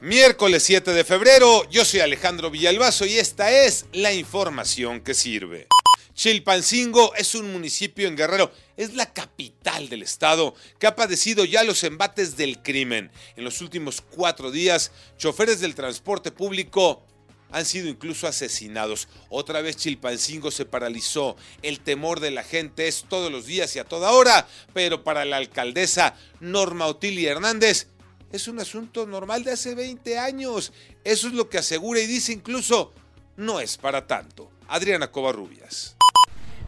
Miércoles 7 de febrero, yo soy Alejandro Villalbazo y esta es la información que sirve. Chilpancingo es un municipio en Guerrero, es la capital del estado que ha padecido ya los embates del crimen. En los últimos cuatro días, choferes del transporte público han sido incluso asesinados. Otra vez Chilpancingo se paralizó. El temor de la gente es todos los días y a toda hora, pero para la alcaldesa Norma Otilia Hernández, es un asunto normal de hace 20 años. Eso es lo que asegura y dice incluso, no es para tanto. Adriana Covarrubias.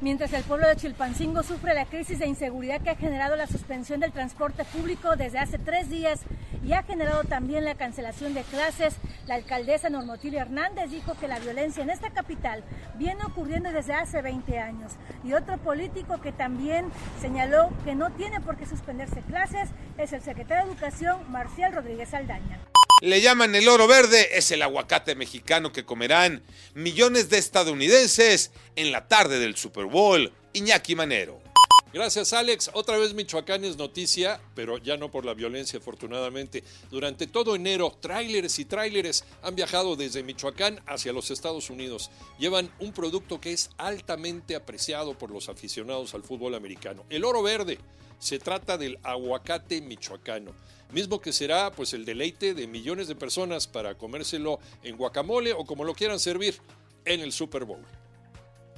Mientras el pueblo de Chilpancingo sufre la crisis de inseguridad que ha generado la suspensión del transporte público desde hace tres días y ha generado también la cancelación de clases, la alcaldesa Normotilio Hernández dijo que la violencia en esta capital viene ocurriendo desde hace 20 años. Y otro político que también señaló que no tiene por qué suspenderse clases es el secretario de Educación, Marcial Rodríguez Aldaña. Le llaman el oro verde, es el aguacate mexicano que comerán millones de estadounidenses en la tarde del Super Bowl. Iñaki Manero. Gracias Alex. Otra vez Michoacán es noticia, pero ya no por la violencia afortunadamente. Durante todo enero, tráileres y tráileres han viajado desde Michoacán hacia los Estados Unidos. Llevan un producto que es altamente apreciado por los aficionados al fútbol americano. El oro verde. Se trata del aguacate michoacano mismo que será pues el deleite de millones de personas para comérselo en guacamole o como lo quieran servir en el Super Bowl.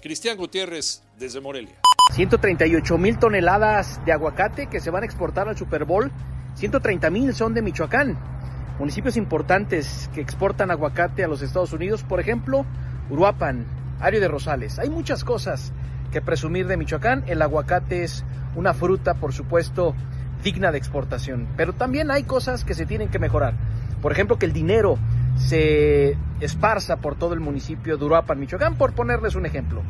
Cristian Gutiérrez desde Morelia. 138 mil toneladas de aguacate que se van a exportar al Super Bowl. 130 mil son de Michoacán. Municipios importantes que exportan aguacate a los Estados Unidos, por ejemplo, Uruapan, Ario de Rosales. Hay muchas cosas que presumir de Michoacán. El aguacate es una fruta, por supuesto, digna de exportación. Pero también hay cosas que se tienen que mejorar. Por ejemplo, que el dinero se esparza por todo el municipio de Uruapan, Michoacán, por ponerles un ejemplo.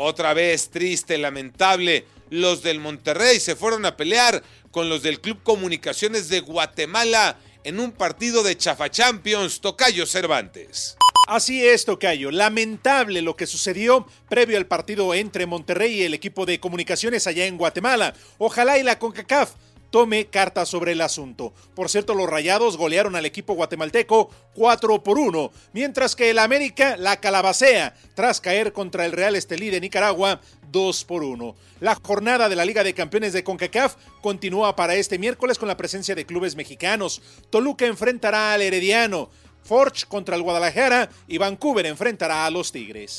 Otra vez triste, lamentable, los del Monterrey se fueron a pelear con los del Club Comunicaciones de Guatemala en un partido de Chafa Champions, Tocayo Cervantes. Así es, Tocayo. Lamentable lo que sucedió previo al partido entre Monterrey y el equipo de comunicaciones allá en Guatemala. Ojalá y la CONCACAF tome carta sobre el asunto. Por cierto, los Rayados golearon al equipo guatemalteco 4 por 1, mientras que el América la calabacea tras caer contra el Real Estelí de Nicaragua 2 por 1. La jornada de la Liga de Campeones de CONCACAF continúa para este miércoles con la presencia de clubes mexicanos. Toluca enfrentará al Herediano. Forge contra el Guadalajara y Vancouver enfrentará a los Tigres.